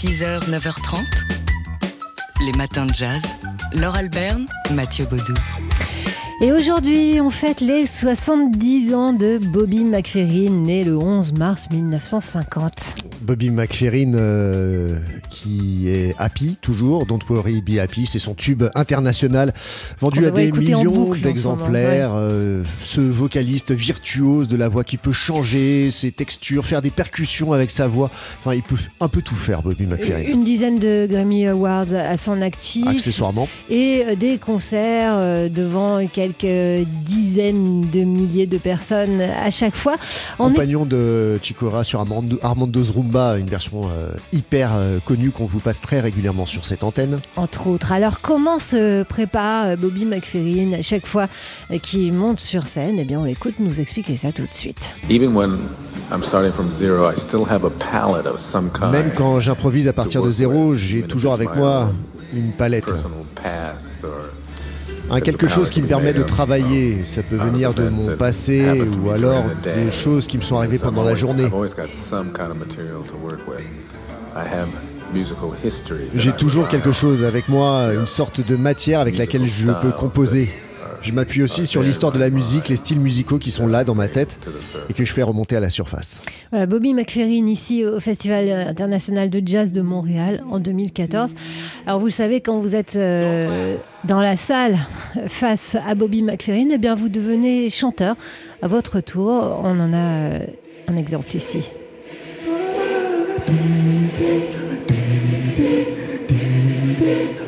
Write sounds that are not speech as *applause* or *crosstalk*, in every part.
6h, 9h30. Les matins de jazz. Laure Alberne, Mathieu Baudou. Et aujourd'hui, on fête les 70 ans de Bobby McFerrin, né le 11 mars 1950. Bobby McFerrin, euh, qui est happy toujours, Don't Worry Be Happy, c'est son tube international vendu à des millions d'exemplaires. Euh, ce vocaliste virtuose de la voix qui peut changer ses textures, faire des percussions avec sa voix. Enfin, il peut un peu tout faire, Bobby McFerrin. Une dizaine de Grammy Awards à son actif. Accessoirement. Et euh, des concerts devant quelques dizaines de milliers de personnes à chaque fois. On est Compagnon de Chikora sur Armando, Armando's Rumba, une version euh, hyper euh, connue qu'on vous passe très régulièrement sur cette antenne. entre autres. Alors comment se prépare euh, Bobby McFerrin à chaque fois qu'il monte sur scène? Eh bien on l'écoute nous expliquer ça tout de suite. Even when I'm starting from zero, I still have a palette of some kind. Même quand j'improvise à partir de zéro, j'ai toujours avec moi une palette. Un quelque chose qui me permet de travailler. Ça peut venir de mon passé ou alors de choses qui me sont arrivées pendant la journée. J'ai toujours quelque chose avec moi, une sorte de matière avec laquelle je peux composer. Je m'appuie aussi sur l'histoire de la musique, les styles musicaux qui sont là dans ma tête et que je fais remonter à la surface. Voilà, Bobby McFerrin ici au Festival international de jazz de Montréal en 2014. Alors vous le savez, quand vous êtes euh, dans la salle face à Bobby McFerrin, eh bien vous devenez chanteur à votre tour. On en a euh, un exemple ici. «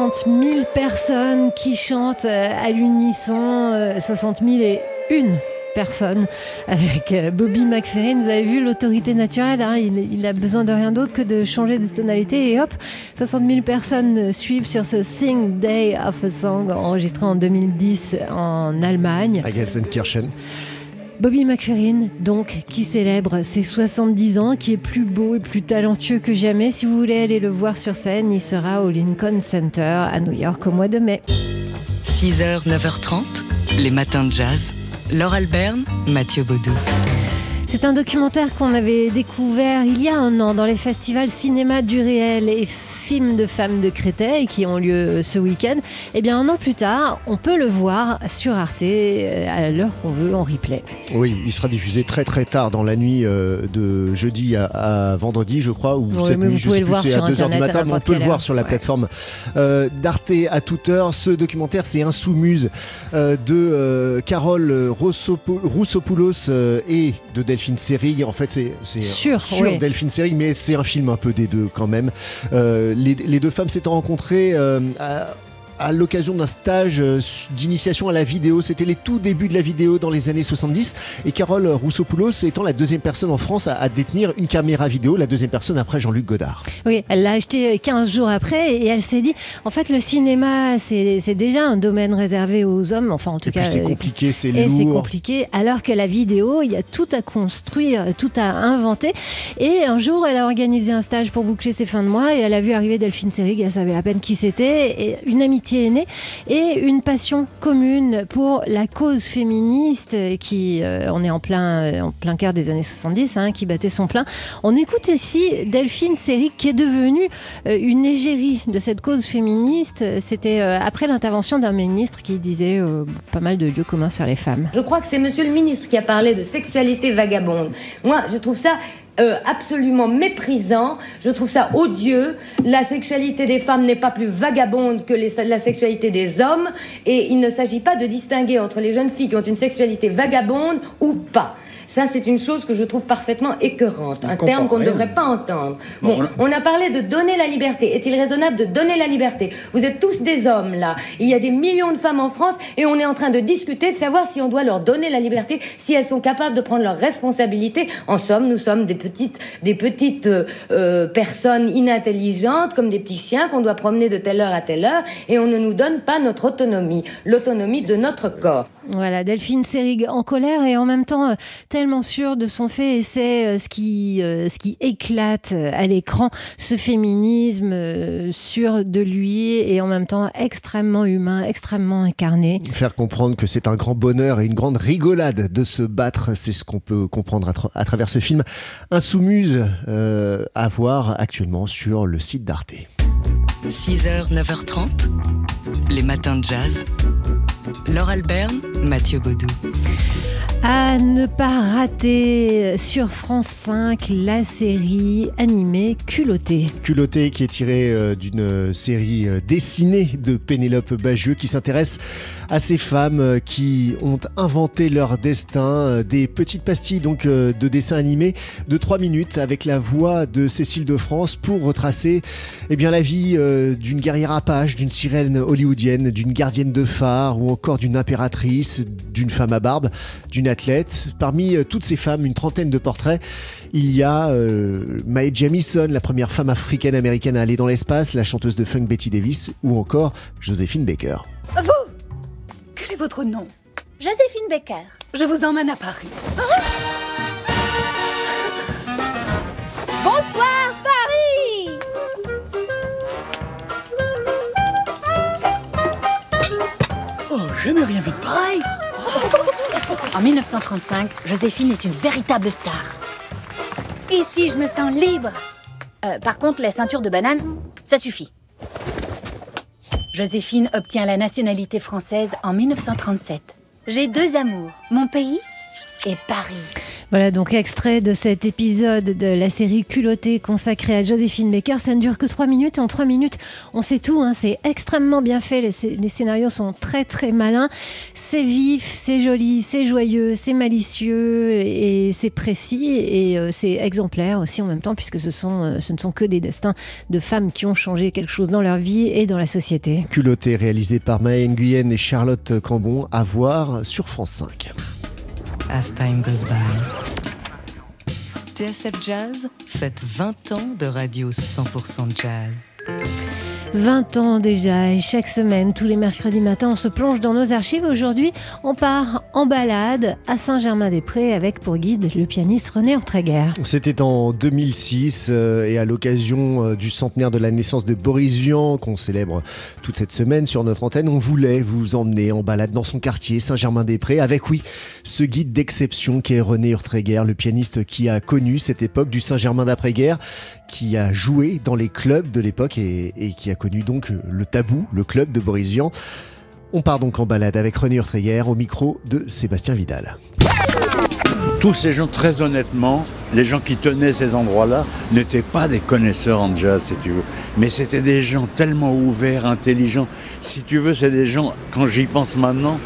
60 000 personnes qui chantent euh, à l'unisson, euh, 60 000 et une personne avec euh, Bobby McFerrin. Vous avez vu l'autorité naturelle, hein, il, a besoin de rien d'autre que de changer de tonalité et hop, 60 000 personnes euh, suivent sur ce Sing Day of a Song enregistré en 2010 en Allemagne. À Gelsenkirchen. Bobby McFerrin, donc, qui célèbre ses 70 ans, qui est plus beau et plus talentueux que jamais. Si vous voulez aller le voir sur scène, il sera au Lincoln Center à New York au mois de mai. 6h, 9h30. Les matins de jazz. Laure Alberne, Mathieu Baudou. C'est un documentaire qu'on avait découvert il y a un an dans les festivals cinéma du réel et films de femmes de Créteil qui ont lieu ce week-end. Et bien un an plus tard, on peut le voir sur Arte euh, à l'heure qu'on veut en replay. Oui, il sera diffusé très très tard dans la nuit euh, de jeudi à, à vendredi, je crois, ou Oui, cette nuit, je sais plus, c'est à 2h du matin, mais on peut le voir heure. sur la Ouais. plateforme euh, d'Arte à toute heure. Ce documentaire, c'est Insoumise euh, de euh, Carole Roussopo- Roussopoulos euh, et de Delphine Seyrig. En fait, c'est Sur, sur oui. Delphine Seyrig, mais c'est un film un peu des deux quand même. Euh, les, deux femmes s'étaient rencontrées euh, à, à l'occasion d'un stage euh, d'initiation à la vidéo. C'était les tout débuts de la vidéo dans les années 70. Et Carole Roussopoulos étant la deuxième personne en France à, à détenir une caméra vidéo, la deuxième personne après Jean-Luc Godard. Oui, elle l'a acheté 15 jours après et elle s'est dit, en fait, le cinéma, c'est déjà un domaine réservé aux hommes, enfin en tout Et cas. c'est euh, compliqué, c'est Et c'est lourd. compliqué, alors que la vidéo, il y a tout à construire, tout à inventer. Et un jour, elle a organisé un stage pour boucler ses fins de mois et elle a vu arriver Delphine Seyrig, elle savait à peine qui c'était. Et une amitié quartier est né et une passion commune pour la cause féministe qui, euh, on est en plein, euh, en plein cœur des années 70, hein, qui battait son plein. On écoute ici Delphine Séric qui est devenue euh, une égérie de cette cause féministe. C'était après l'intervention d'un ministre qui disait pas mal de lieux communs sur les femmes. Je crois que c'est monsieur le ministre qui a parlé de sexualité vagabonde. Moi, je trouve ça euh, absolument méprisant. Je trouve ça odieux. La sexualité des femmes n'est pas plus vagabonde que la sexualité des hommes. Et il ne s'agit pas de distinguer entre les jeunes filles qui ont une sexualité vagabonde ou pas. Ça, c'est une chose que je trouve parfaitement écœurante, un terme qu'on ne devrait pas entendre. Bon, on a parlé de donner la liberté. Est-il raisonnable de donner la liberté? Vous êtes tous des hommes, là. Il y a des millions de femmes en France et on est en train de discuter de savoir si on doit leur donner la liberté, si elles sont capables de prendre leurs responsabilités. En somme, nous sommes des petites, des petites euh, euh, personnes inintelligentes, comme des petits chiens qu'on doit promener de telle heure à telle heure et on ne nous donne pas notre autonomie, l'autonomie de notre corps. Voilà, Delphine Serig en colère et en même temps euh, tellement sûre de son fait et c'est euh, ce qui, euh, ce qui éclate à l'écran, ce féminisme sûr de lui et en même temps extrêmement humain, extrêmement incarné. Faire comprendre que c'est un grand bonheur et une grande rigolade de se battre, c'est ce qu'on peut comprendre à, travers ce film Insoumuse à voir actuellement sur le site d'Arte. 6h, 9h30, les matins de jazz. Laure Albert, Mathieu Baudou. À ne pas rater sur France 5 la série animée Culotté. Qui est tirée euh, d'une série euh, dessinée de Pénélope Bagieux qui s'intéresse à ces femmes euh, qui ont inventé leur destin. Des petites pastilles donc de dessins animés de 3 minutes avec la voix de Cécile de France pour retracer eh bien, la vie d'une guerrière apache, d'une sirène hollywoodienne, d'une gardienne de phare ou encore d'une impératrice, d'une femme à barbe, d'une athlète. Parmi euh, toutes ces femmes, une trentaine de portraits, il y a euh, Mae Jamison, la première femme africaine-américaine à aller dans l'espace, la chanteuse de funk Betty Davis, ou encore Joséphine Baker. Vous Quel est votre nom? Joséphine Baker. Je vous emmène à Paris. *laughs* Bonsoir Paris Oh, jamais rien vu de pareil *laughs* En 1935, Joséphine est une véritable star. Ici, je me sens libre. Euh, par contre, la ceinture de banane, ça suffit. Joséphine obtient la nationalité française en 1937. J'ai deux amours, mon pays et Paris. Voilà donc extrait de cet épisode de la série Culottée consacrée à Joséphine Baker. Ça ne dure que trois minutes et en trois minutes, on sait tout. Hein. C'est extrêmement bien fait. Les, scénarios sont très très malins. C'est vif, c'est joli, c'est joyeux, c'est malicieux et c'est précis et euh, c'est exemplaire aussi en même temps puisque euh, ce ne sont que des destins de femmes qui ont changé quelque chose dans leur vie et dans la société. Culotté réalisé par Maë Nguyen et Charlotte Cambon à voir sur France 5. As Time Goes By. TSF Jazz faites 20 ans de radio 100% jazz. 20 ans déjà et chaque semaine, tous les mercredis matins, on se plonge dans nos archives. Aujourd'hui, on part en balade à Saint-Germain-des-Prés avec pour guide le pianiste René Ortreguer. C'était en 2006 euh, et à l'occasion euh, du centenaire de la naissance de Boris Vian qu'on célèbre toute cette semaine sur notre antenne, on voulait vous emmener en balade dans son quartier Saint-Germain-des-Prés avec oui, ce guide d'exception qui est René Ortreguer, le pianiste qui a connu cette époque du Saint-Germain d'après-guerre qui a joué dans les clubs de l'époque et, qui a connu donc le tabou, le club de Boris Vian. On part donc en balade avec René Urtreyer au micro de Sébastien Vidal. Tous ces gens, très honnêtement, les gens qui tenaient ces endroits-là n'étaient pas des connaisseurs en jazz, si tu veux. Mais c'était des gens tellement ouverts, intelligents. Si tu veux, c'est des gens, quand j'y pense maintenant,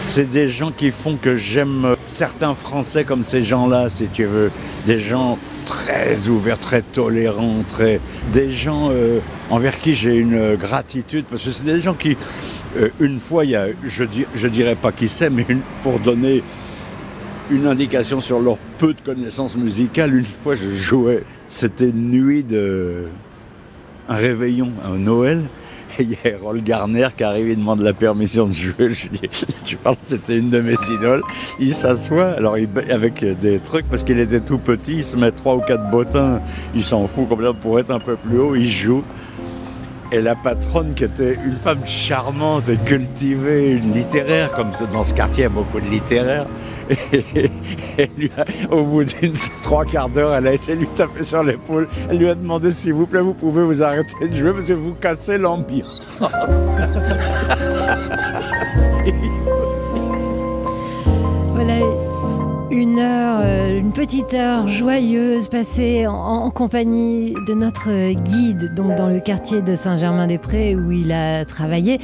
c'est des gens qui font que j'aime certains Français comme ces gens-là, si tu veux. Des gens très ouverts, très tolérants, très... des gens euh, envers qui j'ai une gratitude, parce que c'est des gens qui, euh, une fois, il y a, je, je dirais pas qui c'est, mais pour donner une indication sur leur peu de connaissances musicales, une fois je jouais, c'était une nuit de... un réveillon, un Noël, il y a Errol Garner qui arrive, il demande la permission de jouer. Je dis, tu parles, c'était une de mes idoles. Il s'assoit, alors il, avec des trucs, parce qu'il était tout petit, il se met trois ou quatre bottins, il s'en fout complètement pour être un peu plus haut, il joue. Et la patronne, qui était une femme charmante et cultivée, une littéraire, comme dans ce quartier, il y a beaucoup de littéraires. *laughs* Et, lui a- au bout d'une *laughs* trois quarts d'heure, elle a essayé de lui taper sur l'épaule. Elle lui a demandé s'il vous plaît, vous pouvez vous arrêter de jouer parce que vous cassez l'ambiance. *laughs* Voilà une heure, euh, une petite heure joyeuse passée en, compagnie de notre guide, donc dans le quartier de Saint-Germain-des-Prés où il a travaillé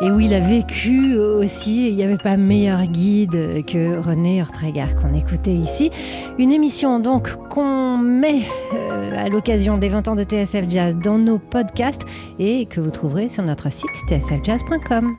et où il a vécu aussi. Il n'y avait pas meilleur guide que René Ortregar qu'on écoutait ici. Une émission donc qu'on met euh, à l'occasion des 20 ans de TSF Jazz dans nos podcasts et que vous trouverez sur notre site tsfjazz.com.